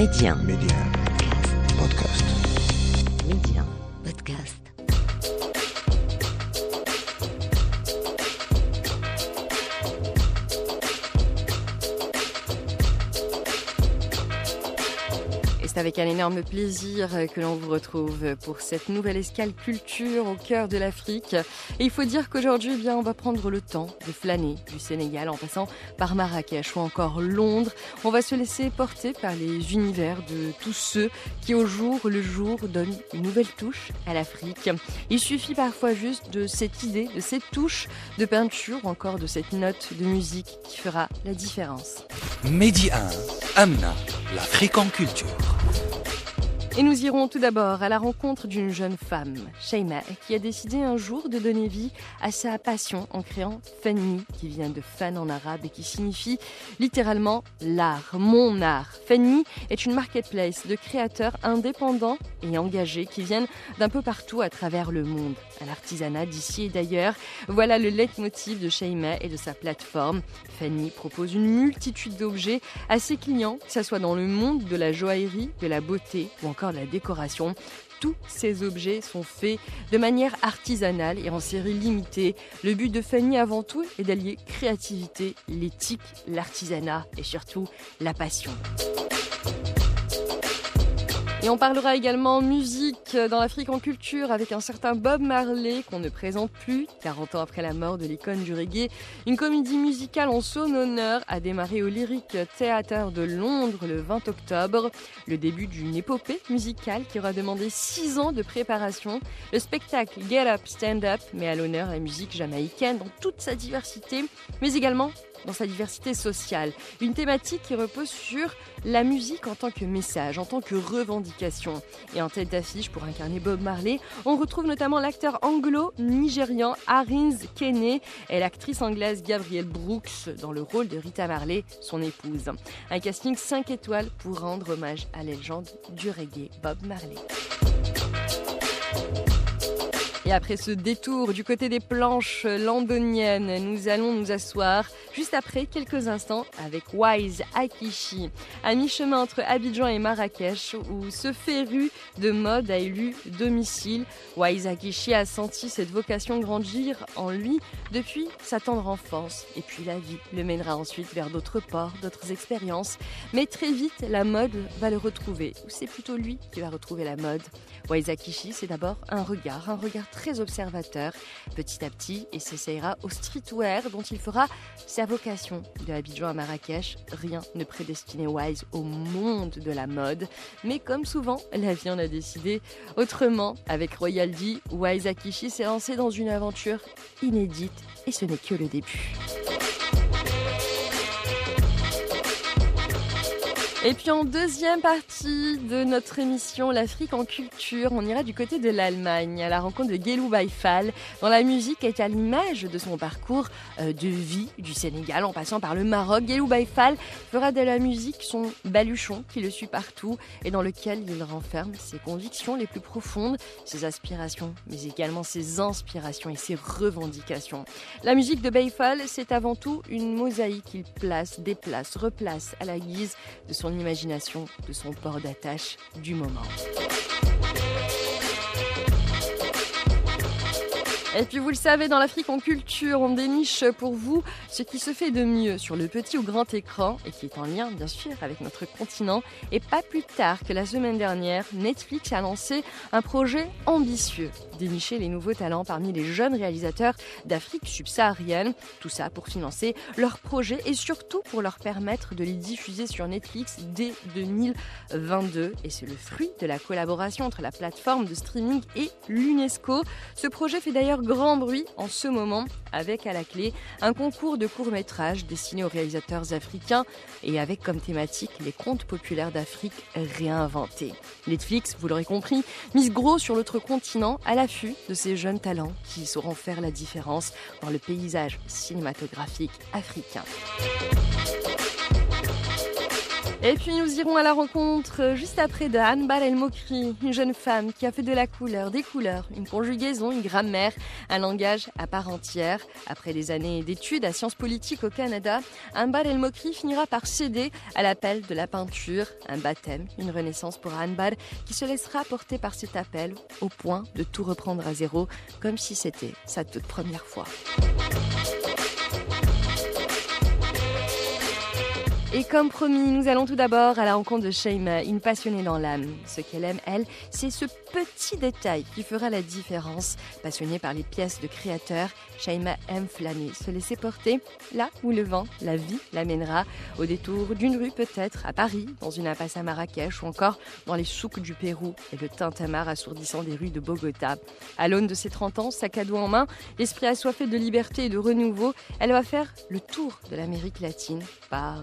Média. Média. Podcast. Média. Podcast. Avec un énorme plaisir que l'on vous retrouve pour cette nouvelle escale culture au cœur de l'Afrique. Et il faut dire qu'aujourd'hui, eh bien, on va prendre le temps de flâner du Sénégal en passant par Marrakech ou encore Londres. On va se laisser porter par les univers de tous ceux qui, au jour le jour, donnent une nouvelle touche à l'Afrique. Il suffit parfois juste de cette idée, de cette touche de peinture ou encore de cette note de musique qui fera la différence. Mehdi 1, Amna. out. Et nous irons tout d'abord à la rencontre d'une jeune femme, Sheima, qui a décidé un jour de donner vie à sa passion en créant Fanny, qui vient de fan en arabe et qui signifie littéralement l'art, mon art. Fanny est une marketplace de créateurs indépendants et engagés qui viennent d'un peu partout à travers le monde, à l'artisanat d'ici et d'ailleurs. Voilà le leitmotiv de Sheima et de sa plateforme. Fanny propose une multitude d'objets à ses clients, que ce soit dans le monde de la joaillerie, de la beauté ou encore la décoration. Tous ces objets sont faits de manière artisanale et en série limitée. Le but de Fanny avant tout est d'allier créativité, l'éthique, l'artisanat et surtout la passion. Et on parlera également musique dans l'Afrique en culture avec un certain Bob Marley qu'on ne présente plus 40 ans après la mort de l'icône du reggae. Une comédie musicale en son honneur a démarré au Lyric Theatre de Londres le 20 octobre. Le début d'une épopée musicale qui aura demandé 6 ans de préparation. Le spectacle Get Up, Stand Up met à l'honneur la musique jamaïcaine dans toute sa diversité, mais également dans sa diversité sociale. Une thématique qui repose sur la musique en tant que message, en tant que revendication. Et en tête d'affiche pour incarner Bob Marley, on retrouve notamment l'acteur anglo-nigérian Harins Kene et l'actrice anglaise Gabrielle Brooks dans le rôle de Rita Marley, son épouse. Un casting 5 étoiles pour rendre hommage à la légende du reggae Bob Marley. Et après ce détour du côté des planches londoniennes, nous allons nous asseoir juste après quelques instants avec Wise Akishi, à mi-chemin entre Abidjan et Marrakech, où ce féru de mode a élu domicile. Wise Akishi a senti cette vocation grandir en lui depuis sa tendre enfance. Et puis la vie le mènera ensuite vers d'autres ports, d'autres expériences. Mais très vite, la mode va le retrouver. Ou c'est plutôt lui qui va retrouver la mode? Wise Akishi, c'est d'abord un regard, un regard très observateur. Petit à petit, il s'essayera au streetwear dont il fera sa vocation. De Abidjan à Marrakech, rien ne prédestinait Wise au monde de la mode. Mais comme souvent, la vie en a décidé autrement. Avec Royal D, Wise Akishi s'est lancé dans une aventure inédite et ce n'est que le début. Et puis en deuxième partie de notre émission L'Afrique en culture, on ira du côté de l'Allemagne à la rencontre de Gelou Baifal, dont la musique est à l'image de son parcours euh, de vie du Sénégal en passant par le Maroc. Gelou Baifal fera de la musique son baluchon qui le suit partout et dans lequel il renferme ses convictions les plus profondes, ses aspirations, mais également ses inspirations et ses revendications. La musique de Baifal, c'est avant tout une mosaïque qu'il place, déplace, replace à la guise de son imagination, de son port d'attache du moment. Et puis vous le savez, dans l'Afrique en culture, on déniche pour vous ce qui se fait de mieux sur le petit ou grand écran et qui est en lien bien sûr avec notre continent. Et pas plus tard que la semaine dernière, Netflix a lancé un projet ambitieux, dénicher les nouveaux talents parmi les jeunes réalisateurs d'Afrique subsaharienne. Tout ça pour financer leurs projets et surtout pour leur permettre de les diffuser sur Netflix dès 2022. Et c'est le fruit de la collaboration entre la plateforme de streaming et l'UNESCO. Ce projet fait d'ailleurs grand bruit en ce moment avec à la clé un concours de courts-métrages destiné aux réalisateurs africains et avec comme thématique les contes populaires d'Afrique réinventés. Netflix, vous l'aurez compris, mise gros sur l'autre continent à l'affût de ces jeunes talents qui sauront faire la différence dans le paysage cinématographique africain. Et puis nous irons à la rencontre euh, juste après de Anbar El Mokri, une jeune femme qui a fait de la couleur, des couleurs, une conjugaison, une grammaire, un langage à part entière. Après des années d'études à sciences politiques au Canada, Anbar El Mokri finira par céder à l'appel de la peinture, un baptême, une renaissance pour Anbar qui se laissera porter par cet appel au point de tout reprendre à zéro comme si c'était sa toute première fois. Et comme promis, nous allons tout d'abord à la rencontre de Shaima, une passionnée dans l'âme. Ce qu'elle aime, elle, c'est ce petit détail qui fera la différence. Passionnée par les pièces de créateurs, Shaima aime flâner, se laisser porter là où le vent, la vie l'amènera, au détour d'une rue peut-être, à Paris, dans une impasse à Marrakech ou encore dans les souks du Pérou et le tintamarre assourdissant des rues de Bogota. À l'aune de ses 30 ans, sac à dos en main, l'esprit assoiffé de liberté et de renouveau, elle va faire le tour de l'Amérique latine par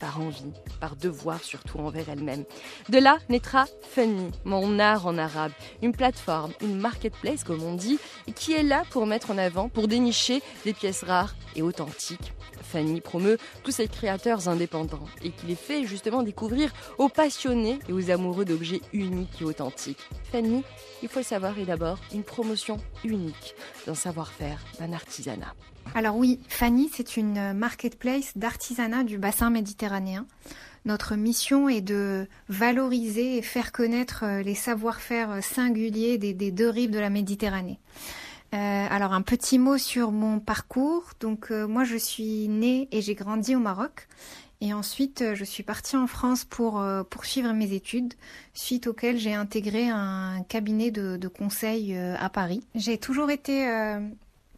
par envie, par devoir surtout envers elle-même. De là naîtra Funny, mon art en arabe, une plateforme, une marketplace comme on dit, qui est là pour mettre en avant, pour dénicher des pièces rares et authentiques. Fanny promeut tous ces créateurs indépendants et qui les fait justement découvrir aux passionnés et aux amoureux d'objets uniques et authentiques. Fanny, il faut le savoir, est d'abord une promotion unique d'un savoir-faire, d'un artisanat. Alors oui, Fanny, c'est une marketplace d'artisanat du bassin méditerranéen. Notre mission est de valoriser et faire connaître euh, les savoir-faire singuliers des, deux rives de la Méditerranée. Euh, alors un petit mot sur mon parcours. Donc euh, moi je suis née et j'ai grandi au Maroc. Et ensuite je suis partie en France pour poursuivre mes études, suite auxquelles j'ai intégré un cabinet de, de conseil à Paris. J'ai toujours été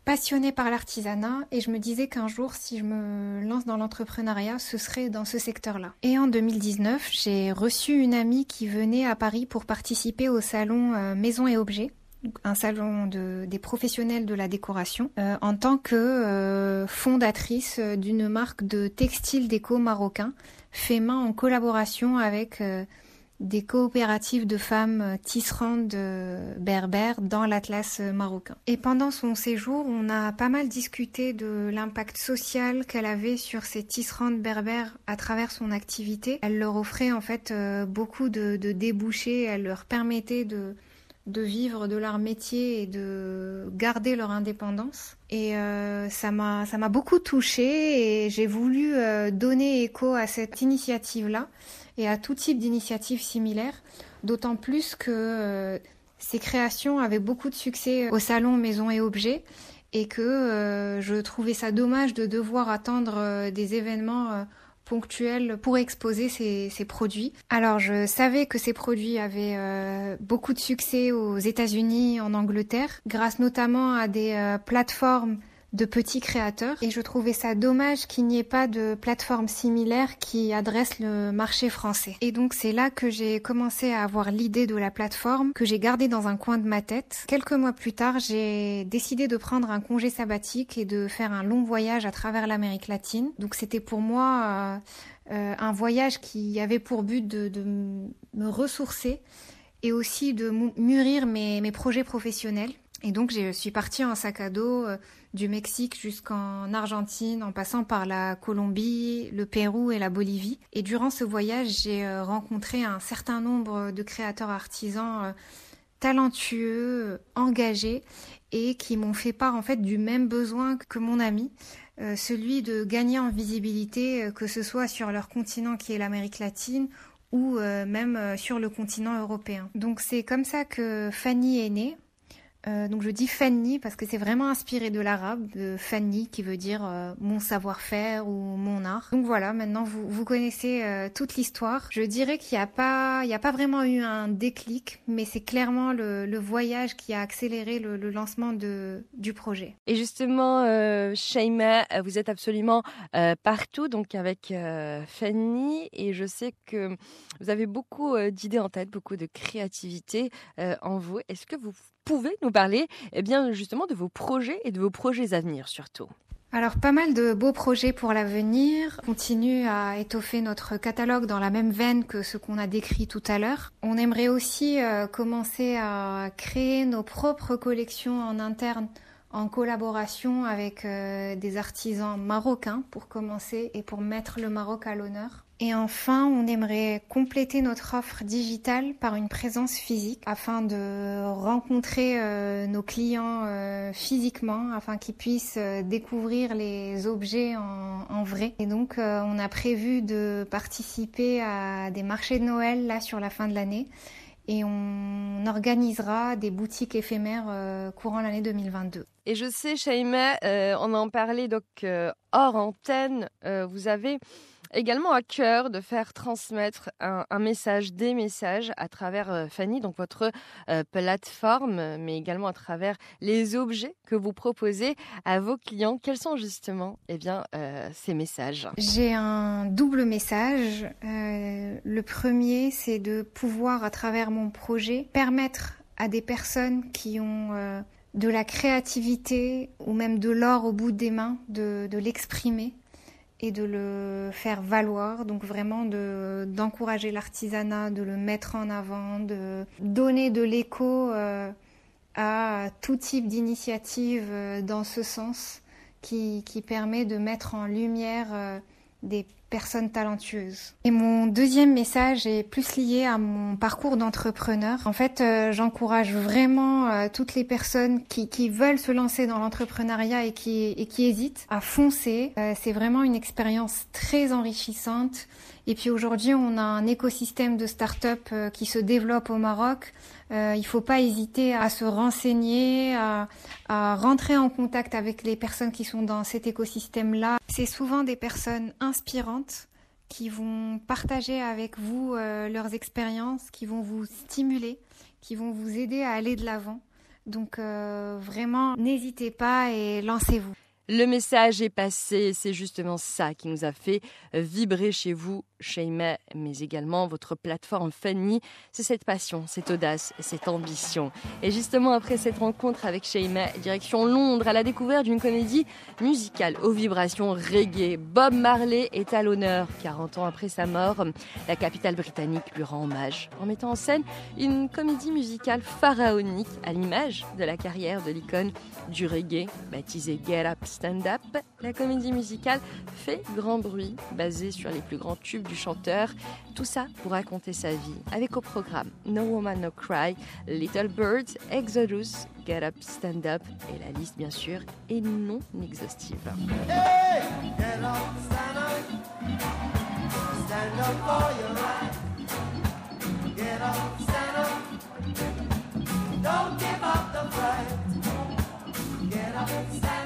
passionnée par l'artisanat et je me disais qu'un jour, si je me lance dans l'entrepreneuriat, ce serait dans ce secteur-là. Et en 2019, j'ai reçu une amie qui venait à Paris pour participer au salon euh, Maison et Objets un salon de, des professionnels de la décoration, euh, en tant que euh, fondatrice d'une marque de textile déco marocain fait main en collaboration avec des coopératives de femmes euh, tisserandes euh, berbères dans l'Atlas euh, marocain. Et pendant son séjour, on a pas mal discuté de l'impact social qu'elle avait sur ces tisserandes berbères à travers son activité. Elle leur offrait en fait beaucoup de, débouchés, elle leur permettait de, vivre de leur métier et de garder leur indépendance. Et ça m'a ça m'a beaucoup touchée et j'ai voulu donner écho à cette initiative là et à tout type d'initiatives similaires, d'autant plus que euh, ces créations avaient beaucoup de succès au salon Maison et Objets et que euh, je trouvais ça dommage de devoir attendre euh, des événements ponctuels pour exposer ces, ces, produits. Alors je savais que ces produits avaient beaucoup de succès aux États-Unis, en Angleterre, grâce notamment à des plateformes de petits créateurs et je trouvais ça dommage qu'il n'y ait pas de plateforme similaire qui adresse le marché français. Et donc c'est là que j'ai commencé à avoir l'idée de la plateforme que j'ai gardée dans un coin de ma tête. Quelques mois plus tard, j'ai décidé de prendre un congé sabbatique et de faire un long voyage à travers l'Amérique latine. Donc c'était pour moi euh, euh, un voyage qui avait pour but de, me ressourcer et aussi de mûrir mes, mes projets professionnels. Et donc je suis partie en sac à dos euh, du Mexique jusqu'en Argentine, en passant par la Colombie, le Pérou et la Bolivie. Et durant ce voyage, j'ai euh, rencontré un certain nombre de créateurs artisans euh, talentueux, engagés et qui m'ont fait part en fait du même besoin que mon ami, celui de gagner en visibilité, que ce soit sur leur continent qui est l'Amérique latine ou même sur le continent européen. Donc c'est comme ça que Fanny est née. Euh, donc je dis Fanny parce que c'est vraiment inspiré de l'arabe, Fanny qui veut dire euh, mon savoir-faire ou mon art. Donc voilà, maintenant vous, vous connaissez euh, toute l'histoire. Je dirais qu'il n'y a pas, a pas vraiment eu un déclic, mais c'est clairement le, voyage qui a accéléré le, lancement du projet. Et justement, Shaima, vous êtes absolument partout, donc avec Fanny, et je sais que vous avez beaucoup d'idées en tête, beaucoup de créativité en vous. Est-ce que vous pouvez nous parler eh bien, justement de vos projets et de vos projets à venir surtout alors pas mal de beaux projets pour l'avenir. On continue à étoffer notre catalogue dans la même veine que ce qu'on a décrit tout à l'heure. On aimerait aussi euh, commencer à créer nos propres collections en interne en collaboration avec euh, des artisans marocains pour commencer et pour mettre le Maroc à l'honneur. Et enfin, on aimerait compléter notre offre digitale par une présence physique afin de rencontrer euh, nos clients euh, physiquement, afin qu'ils puissent euh, découvrir les objets en, vrai. Et donc, on a prévu de participer à des marchés de Noël là sur la fin de l'année et on organisera des boutiques éphémères courant l'année 2022. Et je sais, Shaima, on en parlait donc hors antenne, vous avez également à cœur de faire transmettre un, message, des messages à travers euh, Fanny, donc votre euh, plateforme, mais également à travers les objets que vous proposez à vos clients. Quels sont justement eh bien, euh, ces messages? J'ai un double message. le premier, c'est de pouvoir, à travers mon projet, permettre à des personnes qui ont de la créativité ou même de l'or au bout des mains, de l'exprimer et de le faire valoir, donc vraiment de d'encourager l'artisanat, de le mettre en avant, de donner de l'écho euh, à tout type d'initiative euh, dans ce sens qui, qui, permet de mettre en lumière euh, des personnes talentueuses. Et mon deuxième message est plus lié à mon parcours d'entrepreneur. En fait, euh, j'encourage vraiment euh, toutes les personnes qui, qui, veulent se lancer dans l'entrepreneuriat et qui, et qui hésitent à foncer. Euh, c'est vraiment une expérience très enrichissante. Et puis aujourd'hui, on a un écosystème de start-up qui se développe au Maroc. Euh, il ne faut pas hésiter à se renseigner, à, rentrer en contact avec les personnes qui sont dans cet écosystème-là. C'est souvent des personnes inspirantes qui vont partager avec vous euh, leurs expériences, qui vont vous stimuler, qui vont vous aider à aller de l'avant. Donc euh, vraiment, n'hésitez pas et lancez-vous. Le message est passé, c'est justement ça qui nous a fait vibrer chez vous Sheima, mais également votre plateforme Fanny. C'est cette passion, cette audace et cette ambition. Et justement, après cette rencontre avec Sheima, direction Londres, à la découverte d'une comédie musicale aux vibrations reggae. Bob Marley est à l'honneur. 40 ans après sa mort, la capitale britannique lui rend hommage en mettant en scène une comédie musicale pharaonique à l'image de la carrière de l'icône du reggae, baptisée Get Up Stand Up. La comédie musicale fait grand bruit, basée sur les plus grands tubes chanteur. Tout ça pour raconter sa vie, avec au programme No Woman No Cry, Little Birds, Exodus, Get Up, Stand Up, et la liste bien sûr est non exhaustive. Don't give up the fight. Get.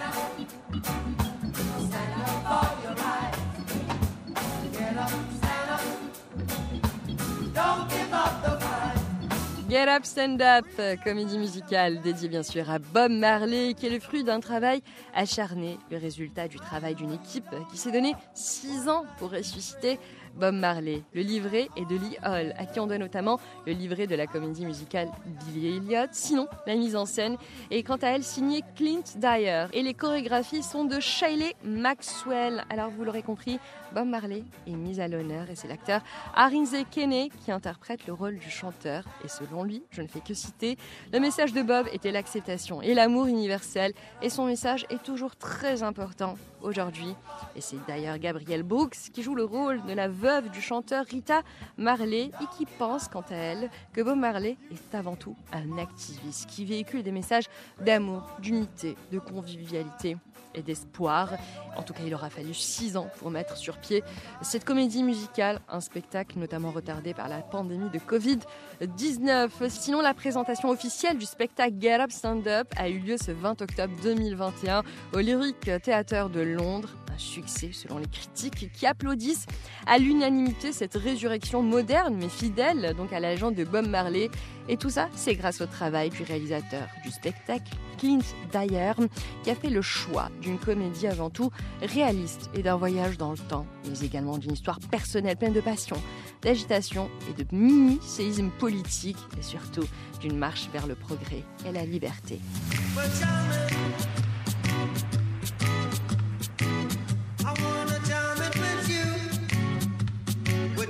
Get Up Stand Up, comédie musicale dédiée bien sûr à Bob Marley, qui est le fruit d'un travail acharné, le résultat du travail d'une équipe qui s'est donné six ans pour ressusciter Bob Marley. Le livret est de Lee Hall, à qui on doit notamment le livret de la comédie musicale Billy Elliot. Sinon, la mise en scène est quant à elle signée Clint Dyer. Et les chorégraphies sont de Shiley Maxwell. Alors vous l'aurez compris, Bob Marley est mis à l'honneur et c'est l'acteur Arinze Kene qui interprète le rôle du chanteur. Et selon lui, je ne fais que citer, le message de Bob était l'acceptation et l'amour universel. Et son message est toujours très important aujourd'hui. Et c'est d'ailleurs Gabrielle Brooks qui joue le rôle de la veuve du chanteur Rita Marley et qui pense, quant à elle, que Bob Marley est avant tout un activiste qui véhicule des messages d'amour, d'unité, de convivialité et d'espoir. En tout cas, il aura fallu six ans pour mettre sur pied cette comédie musicale, un spectacle notamment retardé par la pandémie de Covid-19. Sinon, la présentation officielle du spectacle Get Up Stand Up a eu lieu ce 20 octobre 2021 au Lyric Theatre de Londres un succès selon les critiques qui applaudissent à l'unanimité cette résurrection moderne mais fidèle donc à la légende de Bob Marley. Et tout ça, c'est grâce au travail du réalisateur du spectacle, Clint Dyer, qui a fait le choix d'une comédie avant tout réaliste et d'un voyage dans le temps, mais également d'une histoire personnelle pleine de passion, d'agitation et de mini-séisme politique et surtout d'une marche vers le progrès et la liberté.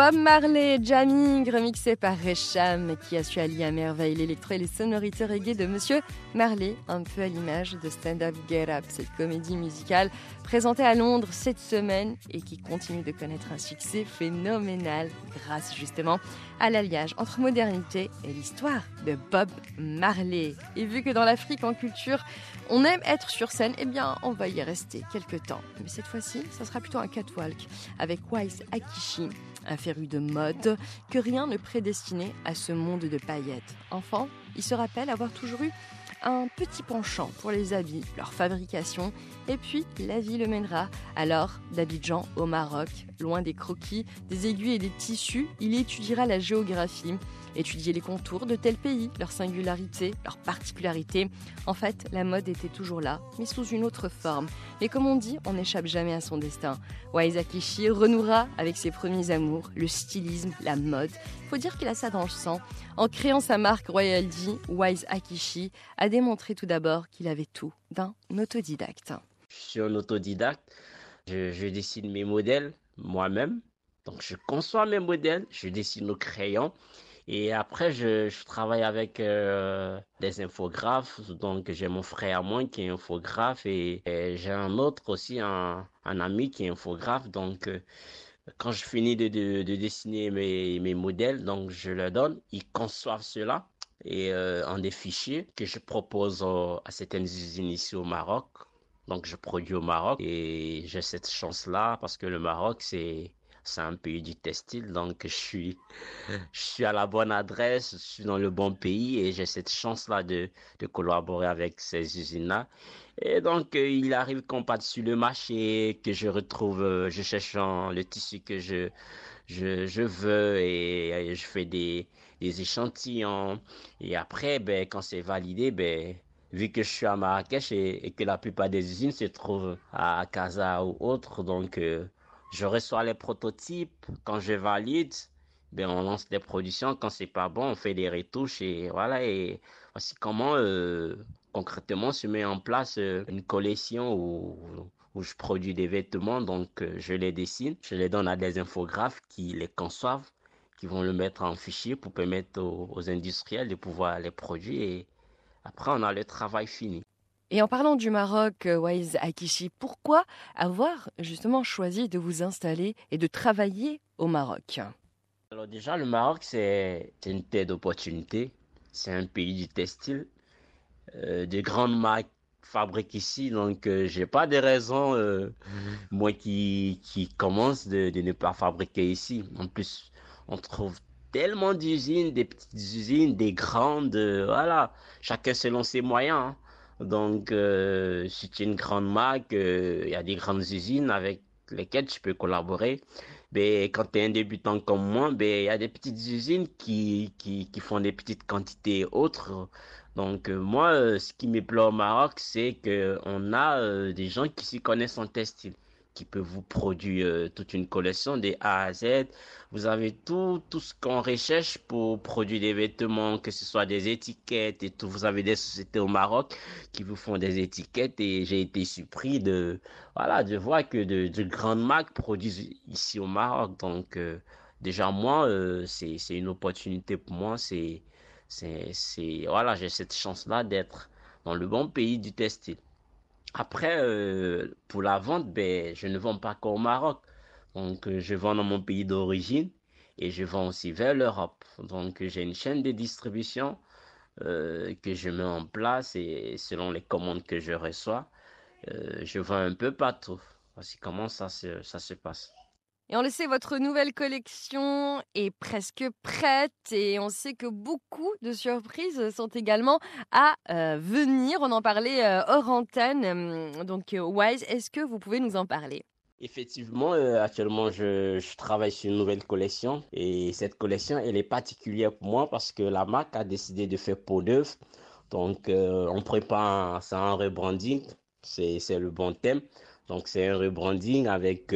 Bob Marley, Jamming, remixé par Recham, qui a su allier à merveille l'électro et les sonorités reggae de Monsieur Marley, un peu à l'image de Stand Up Get Up, cette comédie musicale présentée à Londres cette semaine et qui continue de connaître un succès phénoménal grâce justement à l'alliage entre modernité et l'histoire de Bob Marley. Et vu que dans l'Afrique en culture, on aime être sur scène, eh bien on va y rester quelques temps. Mais cette fois-ci, ça sera plutôt un catwalk avec Wise Akishi un féru de mode, que rien ne prédestinait à ce monde de paillettes. Enfant, il se rappelle avoir toujours eu un petit penchant pour les habits, leur fabrication, et puis la vie le mènera. Alors, d'Abidjan au Maroc, loin des croquis, des aiguilles et des tissus, il étudiera la géographie, étudier les contours de tel pays, leurs singularités, leurs particularités. En fait, la mode était toujours là, mais sous une autre forme. Et comme on dit, on n'échappe jamais à son destin. Wise Akishi renouera avec ses premiers amours, le stylisme, la mode. Faut dire qu'il a ça dans le sang. En créant sa marque Royalty, Wise Akishi a démontré tout d'abord qu'il avait tout d'un autodidacte. Je suis un autodidacte. Je, dessine mes modèles moi-même. Donc je conçois mes modèles, je dessine au crayon et après, je, travaille avec euh, des infographes. Donc, j'ai mon frère à moi qui est infographe et, j'ai un autre aussi, un, ami qui est infographe. Donc, euh, quand je finis de, de, de, dessiner mes, mes modèles, donc je leur donne, ils conçoivent cela et euh, en des fichiers que je propose à certaines usines ici au Maroc. Donc, je produis au Maroc et j'ai cette chance-là parce que le Maroc, c'est c'est un pays du textile, donc je suis, je suis à la bonne adresse, je suis dans le bon pays et j'ai cette chance-là de, de, collaborer avec ces usines-là. Et donc, euh, il arrive qu'on passe sur le marché, que je retrouve, euh, je cherche le tissu que je, je, veux et, je fais des, échantillons. Et après, ben, quand c'est validé, ben, vu que je suis à Marrakech et, que la plupart des usines se trouvent à Casa ou autre, donc euh, je reçois les prototypes. Quand je valide, ben on lance des productions. Quand c'est pas bon, on fait des retouches et voilà. Et voici comment euh, concrètement se met en place euh, une collection où, où je produis des vêtements. Donc euh, je les dessine, je les donne à des infographes qui les conçoivent, qui vont le mettre en fichier pour permettre aux, aux industriels de pouvoir les produire. Et après, on a le travail fini. Et en parlant du Maroc, euh, Wise Akishi, pourquoi avoir justement choisi de vous installer et de travailler au Maroc? Alors déjà, le Maroc, c'est une terre d'opportunité. C'est un pays du textile. Euh, de grandes marques fabriquent ici, donc euh, j'ai pas de raison, euh, mhm. moi qui, qui commence de, de, ne pas fabriquer ici. En plus, on trouve tellement d'usines, des petites usines, des grandes, voilà, chacun selon ses moyens. Hein. Donc, euh, si tu es une grande marque, euh, il y a des grandes usines avec lesquelles tu peux collaborer. Mais quand tu es un débutant comme moi, ben, il y a des petites usines qui, qui, qui font des petites quantités autres. Donc, euh, moi, euh, ce qui me plaît au Maroc, c'est qu'on a euh, des gens qui s'y connaissent en textile qui peut vous produire toute une collection des A à Z. Vous avez tout, tout ce qu'on recherche pour produire des vêtements, que ce soit des étiquettes et tout. Vous avez des sociétés au Maroc qui vous font des étiquettes et j'ai été surpris de, voilà, de voir que de, de grandes marques produisent ici au Maroc. Donc, déjà, moi, euh, c'est une opportunité pour moi. C'est, c'est, voilà, j'ai cette chance-là d'être dans le bon pays du textile. Après, euh, pour la vente, ben, je ne vends pas qu'au Maroc. Donc, euh, je vends dans mon pays d'origine et je vends aussi vers l'Europe. Donc, j'ai une chaîne de distribution euh, que je mets en place et selon les commandes que je reçois, je vends un peu partout. Voici comment ça se passe. Et on le sait, votre nouvelle collection est presque prête et on sait que beaucoup de surprises sont également à euh, venir. On en parlait euh, hors antenne. Donc, euh, Wise, est-ce que vous pouvez nous en parler? Effectivement, actuellement, je, travaille sur une nouvelle collection et cette collection, elle est particulière pour moi parce que la marque a décidé de faire peau d'œuf. Donc, on prépare ça un rebranding, c'est le bon thème. Donc, c'est un rebranding avec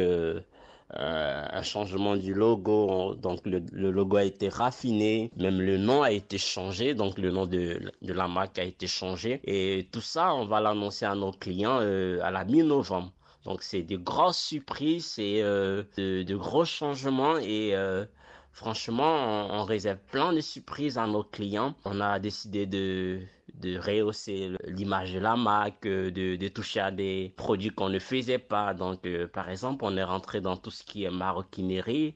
euh, un changement du logo. Donc, le, le logo a été raffiné, même le nom a été changé. Donc, le nom de, de la marque a été changé. Et tout ça, on va l'annoncer à nos clients euh, à la mi-novembre. Donc, c'est de grosses surprises et euh, de, gros changements et euh, franchement, on réserve plein de surprises à nos clients. On a décidé de, de rehausser l'image de la marque, euh, de, de toucher à des produits qu'on ne faisait pas. Donc, euh, par exemple, on est rentré dans tout ce qui est maroquinerie.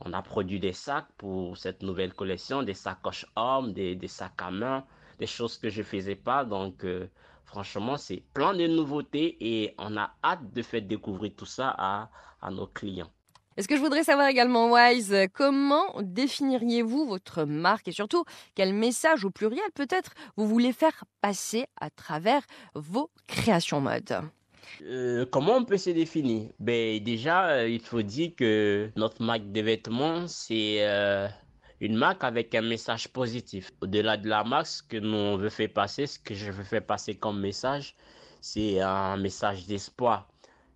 On a produit des sacs pour cette nouvelle collection, des sacoches hommes, des, des sacs à main, des choses que je faisais pas. Donc, euh, franchement, c'est plein de nouveautés et on a hâte de faire découvrir tout ça à, à nos clients. Est-ce que je voudrais savoir également, Wise, comment définiriez-vous votre marque et surtout quel message au pluriel peut-être vous voulez faire passer à travers vos créations mode? Euh, comment on peut se définir? Ben, déjà, euh, il faut dire que notre marque de vêtements, c'est euh, une marque avec un message positif. Au-delà de la marque, ce que nous veut faire passer, ce que je veux faire passer comme message, c'est un message d'espoir.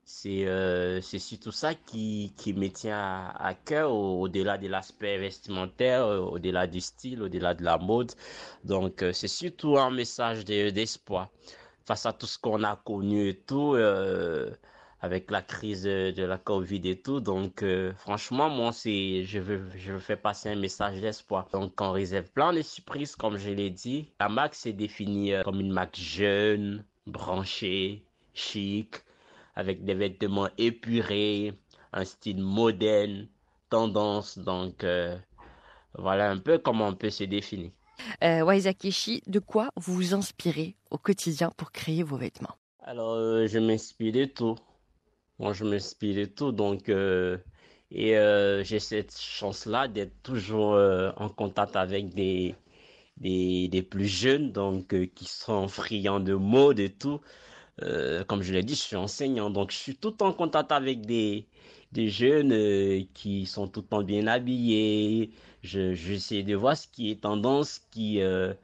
C'est euh, surtout ça qui, qui me tient à, cœur, au- au-delà de l'aspect vestimentaire, euh, au-delà du style, au-delà de la mode. Donc, euh, c'est surtout un message de- d'espoir face à tout ce qu'on a connu et tout, euh, avec la crise de, la Covid et tout. Donc, franchement, moi, je veux, je veux faire passer un message d'espoir. Donc, on réserve plein de surprises, comme je l'ai dit. La marque s'est définie comme une marque jeune, branchée, chic, avec des vêtements épurés, un style moderne, tendance. Donc, euh, voilà un peu comment on peut se définir. euh, de quoi vous vous inspirez au quotidien pour créer vos vêtements? Alors, euh, je m'inspire de tout. Moi, je m'inspire de tout. Donc, euh, et j'ai cette chance-là d'être toujours en contact avec des, des, des plus jeunes, donc qui sont friands de mode et tout. Euh, comme je l'ai dit, je suis enseignant, donc je suis tout en contact avec des, des jeunes euh, qui sont tout le temps bien habillés. Je, j'essaie de voir ce qui est tendance, ce qui, euh,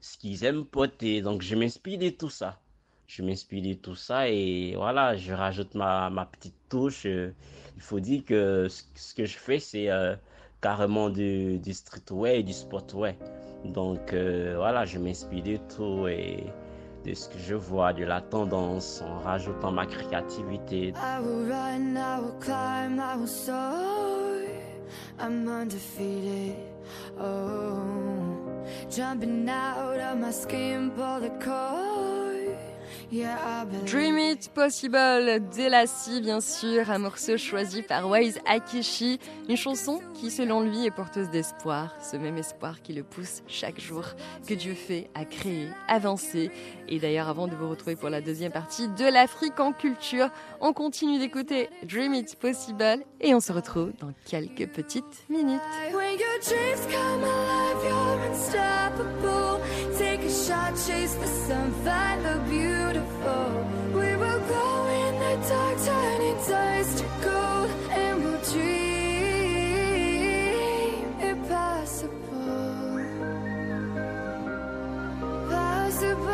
ce qu'ils aiment porter. Donc, je m'inspire de tout ça. Je m'inspire de tout ça et voilà, je rajoute ma, ma petite touche. Il faut dire que ce, que je fais, c'est carrément du, du streetwear et du sportwear. Donc voilà, je m'inspire de tout et de ce que je vois, de la tendance, en rajoutant ma créativité. I will run, I will climb, I will soar. I'm undefeated. Oh, jumping out of my skin, the. Dream It Possible d'Elassie, bien sûr, un morceau choisi par Wise Akishi, une chanson qui, selon lui, est porteuse d'espoir, ce même espoir qui le pousse chaque jour, que Dieu fait à créer, avancer. Et d'ailleurs, avant de vous retrouver pour la deuxième partie de l'Afrique en culture, on continue d'écouter Dream It Possible et on se retrouve dans quelques petites minutes. When your We will go in the dark, turning dust to gold, and we'll dream impossible. Possible.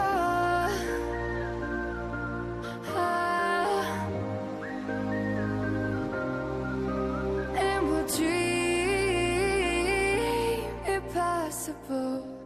Ah. and we'll dream impossible.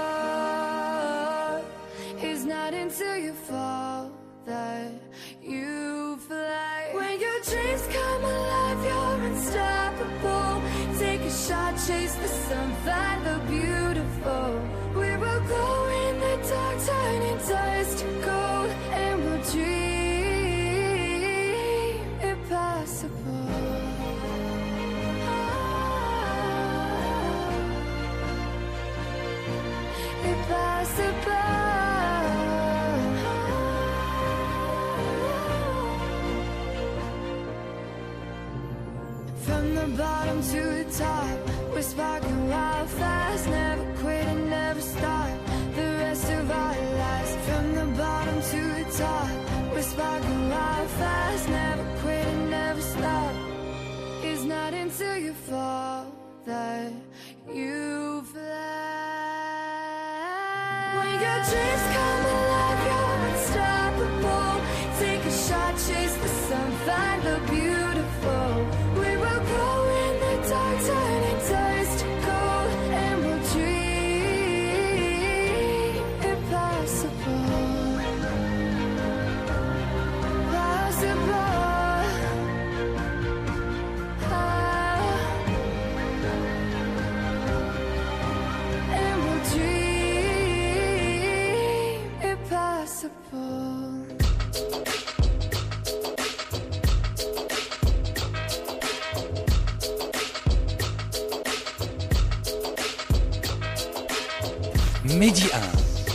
Until you fall that you fly. When your dreams come alive, you're unstoppable. Take a shot, chase the sun, find the beautiful. Top, we're sparking wild fast. Never quit and never stop. The rest of our lives, from the bottom to the top, we're sparking wild fast. Never quit and never stop. It's not until you fall that you fly. When your dreams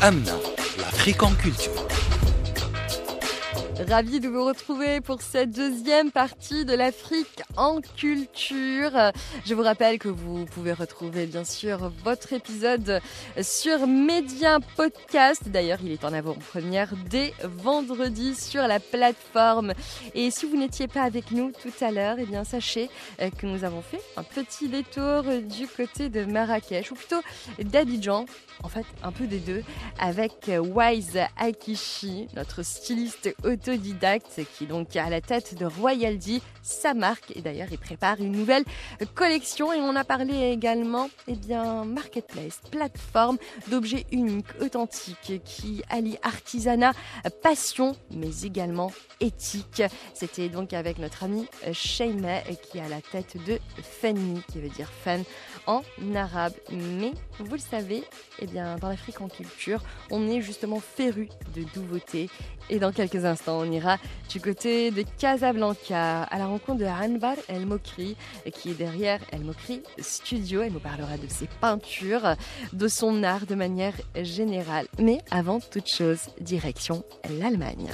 Amna, l'Afrique en culture. Ravi de vous retrouver pour cette deuxième partie de l'Afrique en culture. Je vous rappelle que vous pouvez retrouver bien sûr votre épisode sur Média Podcast. D'ailleurs, il est en avant-première dès vendredi sur la plateforme. Et si vous n'étiez pas avec nous tout à l'heure, eh bien sachez euh, que nous avons fait un petit détour du côté de Marrakech, ou plutôt d'Abidjan, en fait un peu des deux, avec Wise Akishi, notre styliste autodidacte qui est donc à la tête de Royalty, sa marque, et d'ailleurs il prépare une nouvelle collection et on a parlé également eh bien marketplace, plateforme d'objets uniques, authentiques qui allient artisanat, passion mais également éthique. C'était donc avec notre ami Sheima qui à la tête de Fanny qui veut dire fan en arabe. Mais vous le savez, eh bien dans l'Afrique en culture, on est justement féru de nouveautés et dans quelques instants, on ira du côté de Casablanca à la rencontre de Anbar El Mokri, qui est derrière El Mokri Studio. Elle nous parlera de ses peintures, de son art de manière générale. Mais avant toute chose, direction l'Allemagne.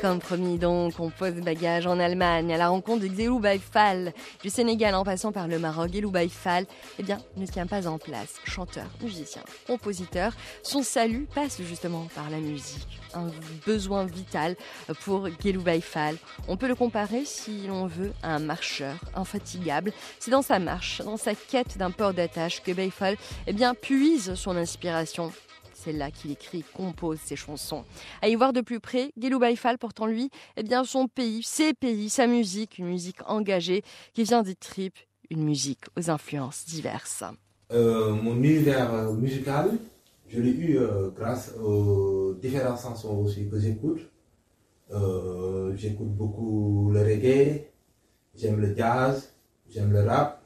Comme promis donc, on pose bagage en Allemagne à la rencontre de Xelou Baifal. Du Sénégal en passant par le Maroc, Xelou Baifal, eh bien, ne tient pas en place. Chanteur, musicien, compositeur, son salut passe justement par la musique. Un besoin vital pour Xelou Baifal. On peut le comparer, si l'on veut, à un marcheur infatigable. C'est dans sa marche, dans sa quête d'un port d'attache que Baifal, eh bien, puise son inspiration c'est là qu'il écrit compose ses chansons. À y voir de plus près, Guélou Baïfal porte en lui eh bien, son pays, ses pays, sa musique, une musique engagée qui vient des tripes, une musique aux influences diverses. Euh, mon univers euh, musical, je l'ai eu euh, grâce aux différentes chansons aussi que j'écoute. J'écoute beaucoup le reggae, j'aime le jazz, j'aime le rap.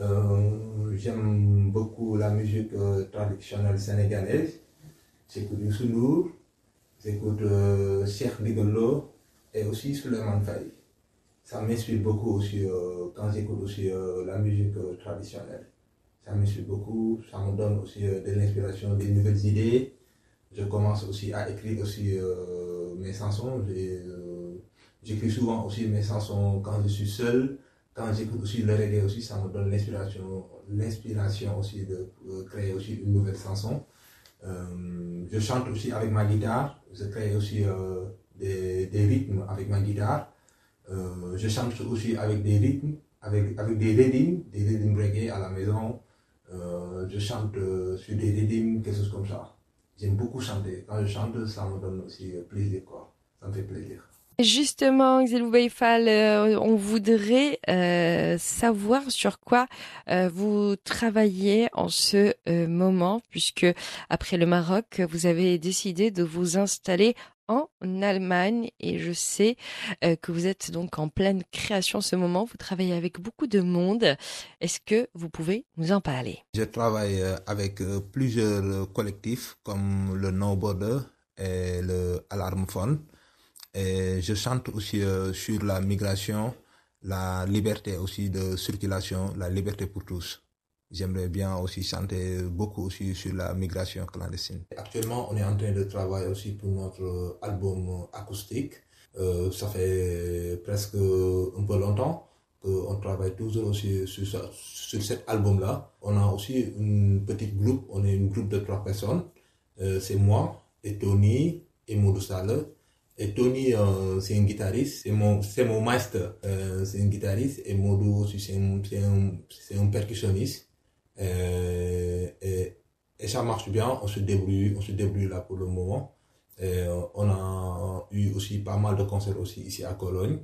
Euh, j'aime beaucoup la musique euh, traditionnelle sénégalaise. J'écoute Youssou j'écoute euh, Cheikh Digolo et aussi Suleiman Faye. Ça m'inspire beaucoup aussi euh, quand j'écoute aussi la musique traditionnelle. Ça m'inspire beaucoup, ça me donne aussi de l'inspiration, des nouvelles idées. Je commence aussi à écrire aussi mes chansons. J'écris souvent aussi mes chansons quand je suis seul quand j'écoute aussi le reggae aussi, ça me donne l'inspiration, l'inspiration aussi de créer aussi une nouvelle chanson. Euh, je chante aussi avec ma guitare, je crée aussi euh, des, rythmes avec ma guitare. Euh, je chante aussi avec des rythmes, avec, avec des rythmes, des rythmes reggae à la maison. Je chante sur des rythmes, quelque chose comme ça. J'aime beaucoup chanter. Quand je chante, ça me donne aussi plaisir, quoi. Ça me fait plaisir. Justement, Xelou Baïfal, euh, on voudrait euh, savoir sur quoi euh, vous travaillez en ce moment, puisque après le Maroc, vous avez décidé de vous installer en Allemagne et je sais que vous êtes donc en pleine création en ce moment. Vous travaillez avec beaucoup de monde. Est-ce que vous pouvez nous en parler? Je travaille avec plusieurs collectifs comme le No Border et le Alarm. Et je chante aussi euh, sur la migration, la liberté aussi de circulation, la liberté pour tous. j'aimerais bien aussi chanter beaucoup aussi sur la migration clandestine. Actuellement, on est en train de travailler aussi pour notre album acoustique. Euh, ça fait presque un peu longtemps qu'on travaille toujours aussi sur, sur cet album-là. On a aussi une petite groupe, on est une groupe de trois personnes. Euh, c'est moi et Tony et Sall. Et Tony, euh, c'est un guitariste, c'est mon, c'est mon master, euh, c'est un guitariste. Et Modou aussi, c'est un, c'est un, c'est un percussionniste. Euh, et, et ça marche bien, on se débrouille, on se débrouille là pour le moment. Et, euh, on a eu aussi pas mal de concerts aussi ici à Cologne.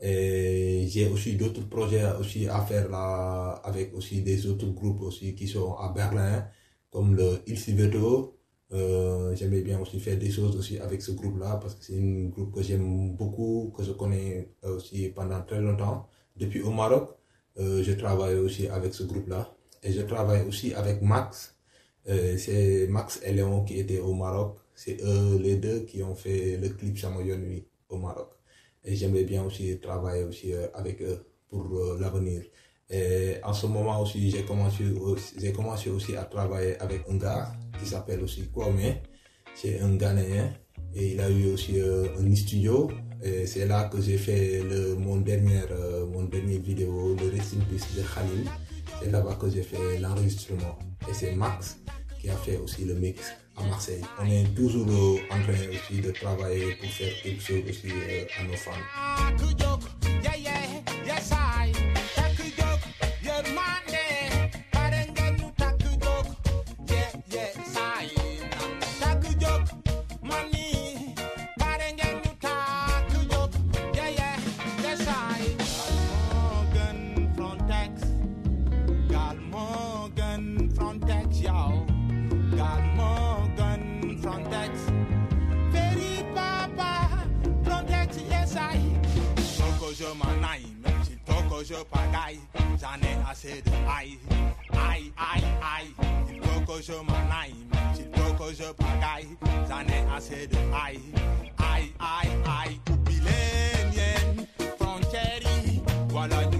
Et j'ai aussi d'autres projets aussi à faire là avec aussi des autres groupes aussi qui sont à Berlin, comme le Il Civeto. Euh, J'aimerais bien aussi faire des choses aussi avec ce groupe-là parce que c'est un groupe que j'aime beaucoup, que je connais aussi pendant très longtemps. Depuis au Maroc, euh, je travaille aussi avec ce groupe-là. Et je travaille aussi avec Max. Euh, c'est Max et Léon qui étaient au Maroc. C'est eux les deux qui ont fait le clip Samoyon Nuit au Maroc. Et j'aimerais bien aussi travailler aussi euh, avec eux pour euh, l'avenir. Et en ce moment aussi, j'ai commencé, aussi- à travailler avec un gars qui s'appelle aussi Kwame. C'est un Ghanéen et il a eu aussi euh, un studio. Et c'est là que j'ai fait mon, dernier, euh, mon dernier vidéo, le Rest in Peace de Khalil. C'est là-bas que j'ai fait l'enregistrement. Et c'est Max qui a fait aussi le mix à Marseille. On est toujours en train aussi de travailler pour faire quelque chose aussi euh, à nos fans. Je pagaille, j'en ai assez de aïe. Aïe, aïe, aïe. Il toko je manai, même si toko je pagaille, j'en ai assez de aïe. Aïe, aïe, aïe. Upilenien, frontière, voilà nous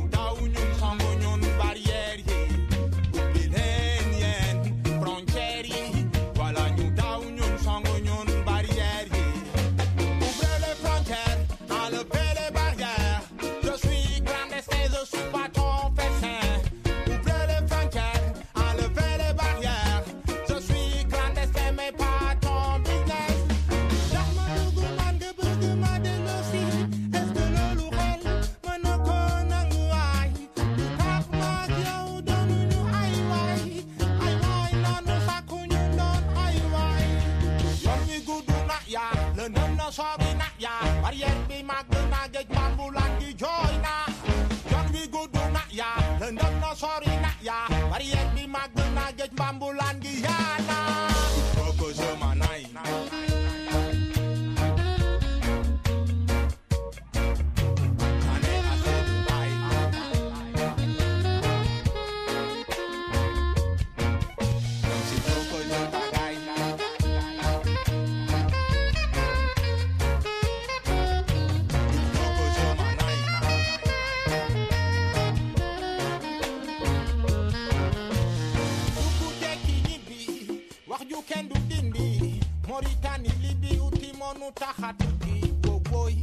wax ju kenn du dindi Mauritanie Libye uti monu taxa tukki boboy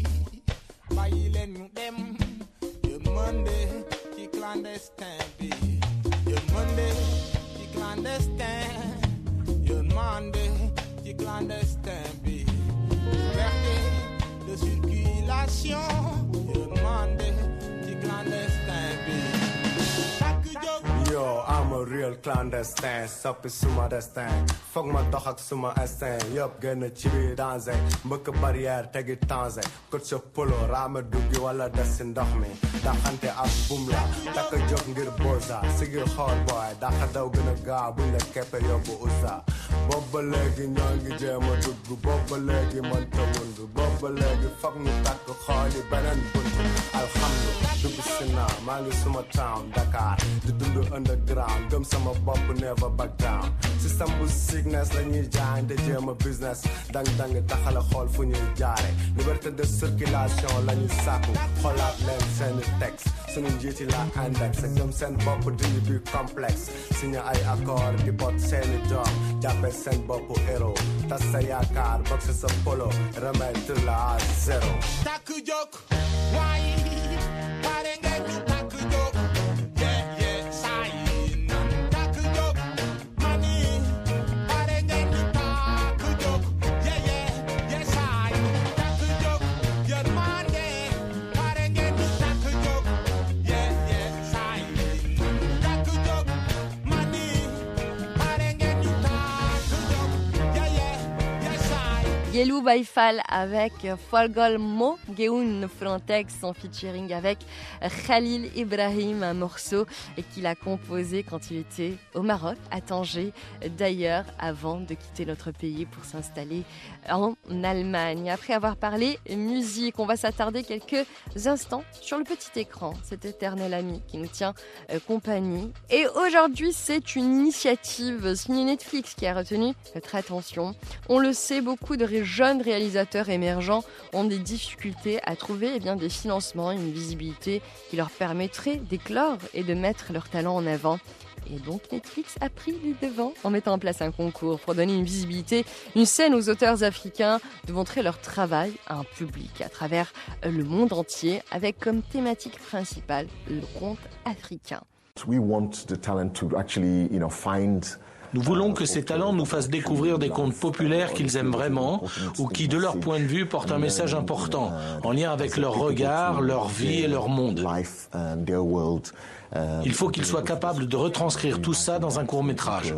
bàyyi leen ñu dem yërmande ci clandestin yërmande ci clandestin yërmande ci clandestin. Liberté de circulation yërmande Yo, I'm a real clandestin, soppi suma destin. Foog ma dox ak suma instinct yëpp génn ci biir danger mbëkk barrière tegi danger kot sa polo raame duggi wala des si ndox mi. Daxante ak bum la takk jóg ngir bosa. Sigil xool booy daxa daw gën a gaaw buñ la keppe yóbbu usa ಬೊಬ್ಬಲೆಗೆ ನಾಂಗಿ ಜಮ ಜುಗ್ಗು ಬೊಬ್ಬಲೆಗೆ ಮಂತ ಒಂದು ಬೊಬ್ಬಲೆಗೆ ಫಗ್ನು ತಕ್ಕ ಖಾಲಿ ಬನನ್ ಬಂದು ಅಲ್ಹಮ್ದು ದುಬಿಸಿನ ಮಾಲಿ ಸುಮ Dakar, the ದುಡ್ಡು underground Gum sama bubble never back down. Si sambu sickness la ñuy jaande jam a business. Dang dang taxala xool fu you, jaare Liberty the circulation la ñu sàkku xoolaat leen seen texte sunu njiiti la index gëm seen bopp dindi be complex. signé I accord di pot seeni it jàppe seen bopp héros tas sa yaakaar boxe sa polo remettre la à zéro takk Yelou Baifal avec Folgol Mo, Geoun Frontex en featuring avec Khalil Ibrahim, un morceau qu'il a composé quand il était au Maroc, à Tanger, d'ailleurs, avant de quitter notre pays pour s'installer en Allemagne. Après avoir parlé musique, on va s'attarder quelques instants sur le petit écran, cet éternel ami qui nous tient euh, compagnie. Et aujourd'hui, c'est une initiative signée Netflix qui a retenu notre attention. On le sait, beaucoup de ré- jeunes réalisateurs émergents ont des difficultés à trouver eh bien, des financements, une visibilité qui leur permettrait d'éclore et de mettre leur talent en avant. Et donc Netflix a pris les devants en mettant en place un concours pour donner une visibilité, une scène aux auteurs africains de montrer leur travail à un public à travers le monde entier avec comme thématique principale le conte africain. We want the talent to actually, Nous voulons que ces talents nous fassent découvrir des contes populaires qu'ils aiment vraiment ou qui, de leur point de vue, portent un message important en lien avec leur regard, leur vie et leur monde. Life and their world uh, Il faut qu'ils soient capables de retranscrire tout ça dans un court métrage.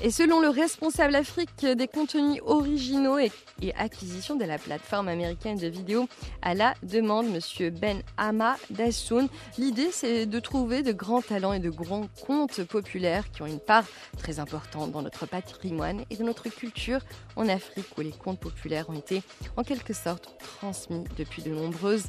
Et selon le responsable Afrique des contenus originaux et, et acquisition de la plateforme américaine de vidéo à la demande, Monsieur Ben Hama Dassoun, l'idée c'est de trouver de grands talents et de grands contes populaires qui ont une part très importante dans notre patrimoine et de notre culture en Afrique où les contes populaires ont été en quelque sorte transmis depuis de nombreuses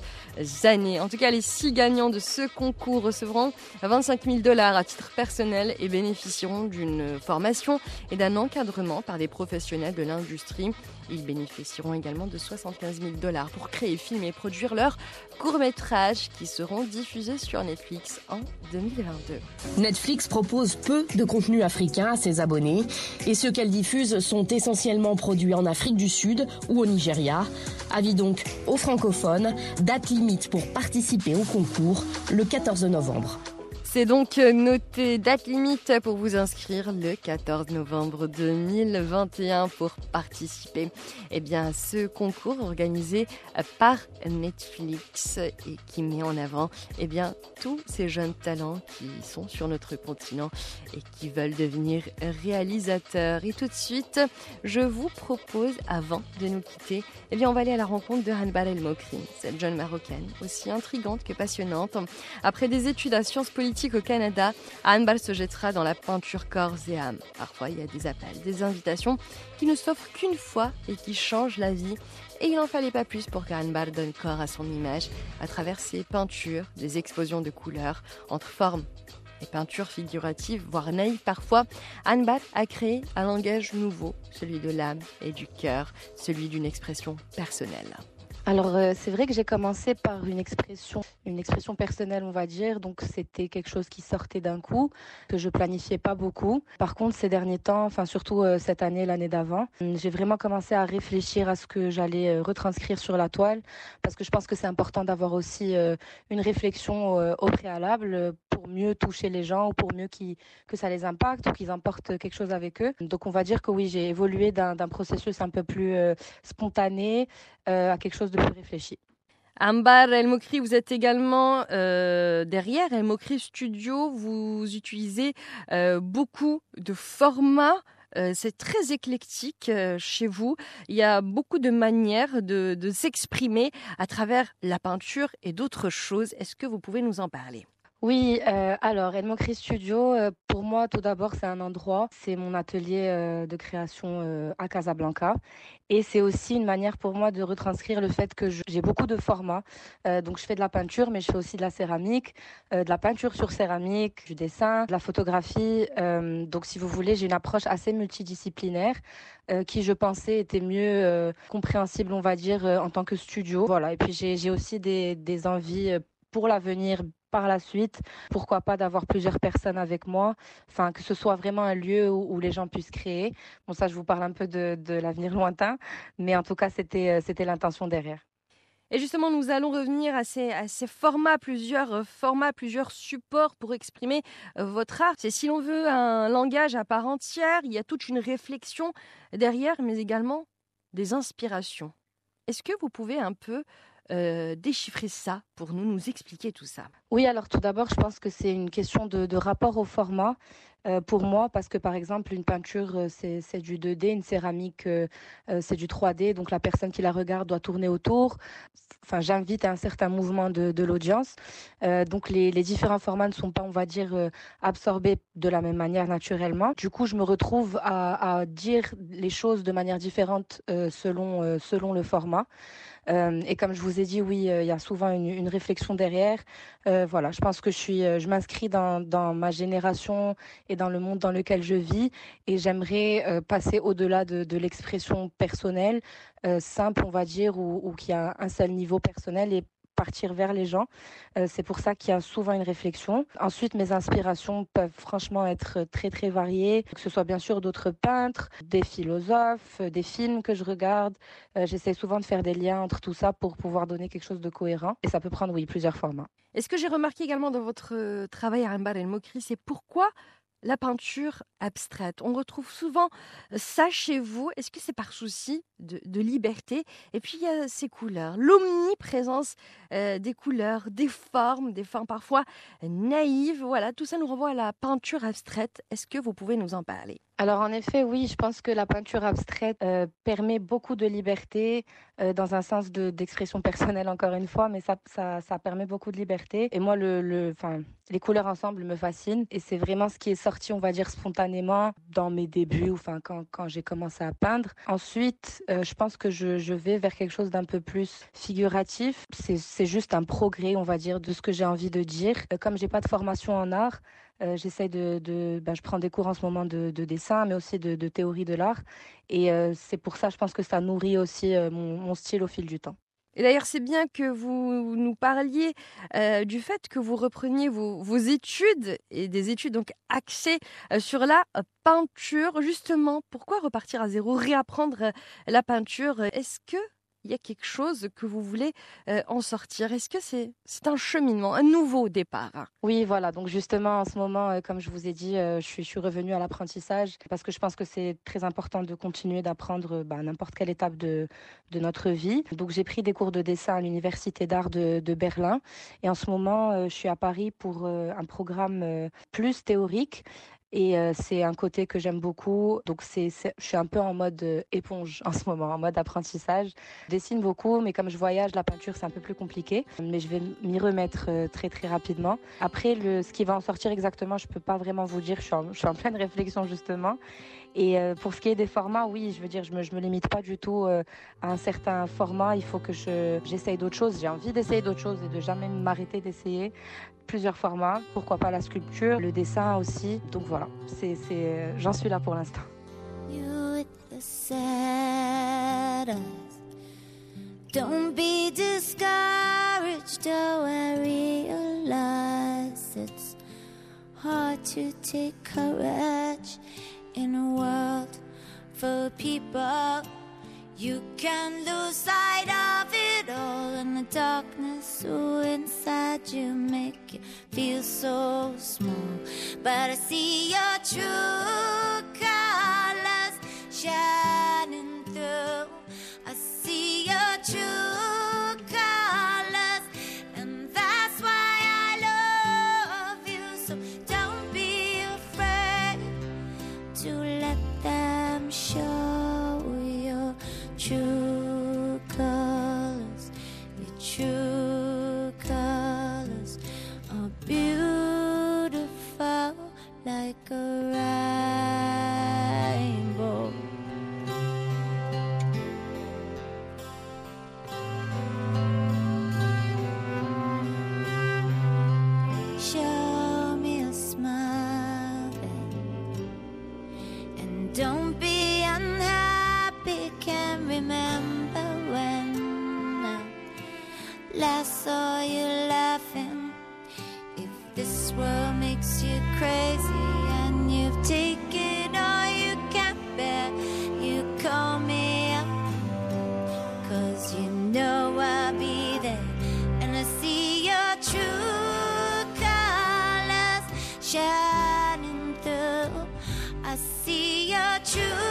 années. En tout cas, les six gagnants de ce concours recevront 25 000 dollars à titre personnel et bénéficieront d'une formation et d'un encadrement par des professionnels de l'industrie. Ils bénéficieront également de 75 000 dollars pour créer, filmer et produire leurs courts-métrages qui seront diffusés sur Netflix en 2022. Netflix propose peu de contenu africain à ses abonnés et ceux qu'elle diffuse sont essentiellement produits en Afrique du Sud ou au Nigeria. Avis donc aux francophones, date limite pour participer au concours le 14 novembre. C'est donc noté date limite pour vous inscrire le 14 novembre 2021 pour participer eh bien, à ce concours organisé par Netflix et qui met en avant eh bien, tous ces jeunes talents qui sont sur notre continent et qui veulent devenir réalisateurs. Et tout de suite, je vous propose, avant de nous quitter, eh bien, on va aller à la rencontre de Hanbal El Mokri, cette jeune marocaine aussi intrigante que passionnante. Après des études à sciences politiques au Canada, Hanbal se jettera dans la peinture corps et âme. Parfois, il y a des appels, des invitations qui ne s'offrent qu'une fois et qui changent la vie. Et il n'en fallait pas plus pour que Hanbal donne corps à son image à travers ses peintures, des explosions de couleurs entre formes et peintures figuratives, voire naïves parfois, Anne a créé un langage nouveau, celui de l'âme et du cœur, celui d'une expression personnelle. Alors euh, c'est vrai que j'ai commencé par une expression, une expression personnelle on va dire, donc c'était quelque chose qui sortait d'un coup, que je planifiais pas beaucoup. Par contre ces derniers temps, enfin surtout euh, cette année, l'année d'avant, j'ai vraiment commencé à réfléchir à ce que j'allais euh, retranscrire sur la toile, parce que je pense que c'est important d'avoir aussi une réflexion au préalable pour mieux toucher les gens ou pour mieux que ça les impacte ou qu'ils emportent quelque chose avec eux. Donc on va dire que oui, j'ai évolué d'un processus un peu plus spontané à quelque chose de plus. Ambar El Mokri, vous êtes également euh, derrière El Mokri Studio. Vous utilisez euh, beaucoup de formats. Euh, c'est très éclectique chez vous. Il y a beaucoup de manières de s'exprimer à travers la peinture et d'autres choses. Est-ce que vous pouvez nous en parler? Oui, euh, alors El Mokri Studio, euh, pour moi, tout d'abord, c'est un endroit, c'est mon atelier euh, de création à Casablanca. Et c'est aussi une manière pour moi de retranscrire le fait que j'ai beaucoup de formats. Donc, je fais de la peinture, mais je fais aussi de la céramie, euh, de la peinture sur céramique, du dessin, de la photographie. Donc, si vous voulez, j'ai une approche assez multidisciplinaire qui, je pensais, était mieux compréhensible, on va dire, en tant que studio. Voilà. Et puis, j'ai aussi des, des envies pour l'avenir, par la suite, pourquoi pas d'avoir plusieurs personnes avec moi, enfin que ce soit vraiment un lieu où, les gens puissent créer. Bon, ça, je vous parle un peu de, l'avenir lointain, mais en tout cas, c'était euh, c'était l'intention derrière. Et justement, nous allons revenir à ces, à ces, formats, plusieurs euh, formats, plusieurs supports pour exprimer euh, votre art. C'est si l'on veut un langage à part entière, il y a toute une réflexion derrière, mais également des inspirations. Est-ce que vous pouvez un peu euh, déchiffrer ça pour nous, nous expliquer tout ça Oui, alors tout d'abord, je pense que c'est une question de, de, rapport au format. Euh, pour moi, parce que par exemple, une peinture, euh, c'est du 2D, une céramique, euh, c'est du 3D, donc la personne qui la regarde doit tourner autour. Enfin, j'invite à un certain mouvement de, l'audience. Donc les, différents formats ne sont pas, on va dire, absorbés de la même manière naturellement. Du coup, je me retrouve à, dire les choses de manière différente selon, selon le format. Et comme je vous ai dit, oui, il y a souvent une, réflexion derrière. Voilà, je pense que je suis, je m'inscris dans, dans, ma génération dans le monde dans lequel je vis, et j'aimerais passer au-delà de, l'expression personnelle, simple, on va dire, ou, qui a un seul niveau personnel et partir vers les gens. Euh, c'est pour ça qu'il y a souvent une réflexion. Ensuite, mes inspirations peuvent franchement être très très variées, que ce soit bien sûr d'autres peintres, des philosophes, des films que je regarde. Euh, J'essaie souvent de faire des liens entre tout ça pour pouvoir donner quelque chose de cohérent. Et ça peut prendre, oui, plusieurs formats. Et ce que j'ai remarqué également dans votre euh, travail à Rambar et Mokri, c'est pourquoi la peinture abstraite. On retrouve souvent ça chez vous. Est-ce que c'est par souci de, liberté? Et puis il y a ces couleurs, l'omniprésence euh, des couleurs, des formes, des formes parfois naïves. Voilà, tout ça nous renvoie à la peinture abstraite. Est-ce que vous pouvez nous en parler? Alors en effet, oui, je pense que la peinture abstraite euh, permet beaucoup de liberté euh, dans un sens d'expression de, personnelle encore une fois, mais ça, ça, ça, permet beaucoup de liberté. Et moi, le, le, les couleurs ensemble me fascinent et c'est vraiment ce qui est sorti, on va dire, spontanément dans mes débuts, enfin quand, quand j'ai commencé à peindre. Ensuite, euh, je pense que je, je, vais vers quelque chose d'un peu plus figuratif. C'est juste un progrès, on va dire, de ce que j'ai envie de dire. Comme j'ai pas de formation en art, euh, j'essaie de, de ben, je prends des cours en ce moment de, de dessin, mais aussi de, théorie de l'art. Et euh, c'est pour ça, je pense que ça nourrit aussi euh, mon, style au fil du temps. Et d'ailleurs, c'est bien que vous nous parliez euh, du fait que vous repreniez vos, vos, études et des études donc axées sur la peinture. Justement, pourquoi repartir à zéro, réapprendre la peinture? Est-ce que il y a quelque chose que vous voulez euh, en sortir. Est-ce que c'est c'est un cheminement, un nouveau départ Oui, voilà. Donc justement, en ce moment, euh, comme je vous ai dit, euh, je, suis, revenue à l'apprentissage parce que je pense que c'est très important de continuer d'apprendre bah, n'importe quelle étape de, de notre vie. Donc j'ai pris des cours de dessin à l'Université d'art de, de, Berlin et en ce moment, je suis à Paris pour un programme plus théorique et euh, c'est un côté que j'aime beaucoup. Donc c'est, je suis un peu en mode euh, éponge en ce moment, en mode apprentissage. Je dessine beaucoup, mais comme je voyage, la peinture c'est un peu plus compliqué. Mais je vais m'y remettre euh, très très rapidement. Après, le, ce qui va en sortir exactement, je peux pas vraiment vous dire. Je suis en pleine réflexion justement. Et euh, pour ce qui est des formats, oui, je veux dire, je me, je me limite pas du tout euh, à un certain format. Il faut que je, j'essaye d'autres choses. J'ai envie d'essayer d'autres choses et de jamais m'arrêter d'essayer plusieurs formats. Pourquoi pas la sculpture, le dessin aussi. Donc voilà, c'est, c'est, j'en suis là pour l'instant. Don't be discouraged, it's hard to take courage. In a world full of people. You can lose sight of it all in the darkness. Ooh, inside you make you feel so small. But I see your true colors shining choose.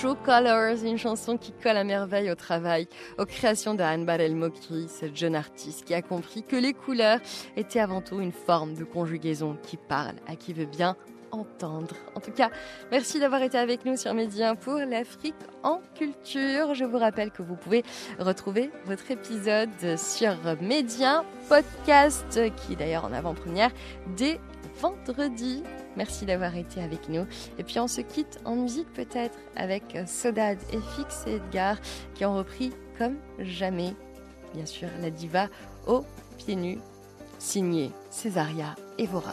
True Colors, une chanson qui colle à merveille au travail, aux créations de Anbar El Mokri, ce jeune artiste qui a compris que les couleurs étaient avant tout une forme de conjugaison qui parle à qui veut bien entendre. En tout cas, merci d'avoir été avec nous sur Média pour l'Afrique en culture. Je vous rappelle que vous pouvez retrouver votre épisode sur Média Podcast, qui est d'ailleurs en avant-première dès vendredi. Merci d'avoir été avec nous. Et puis on se quitte en musique peut-être avec Sodad et Fix et Edgar qui ont repris comme jamais, bien sûr, la diva aux pieds nus, signée Césaria Evora.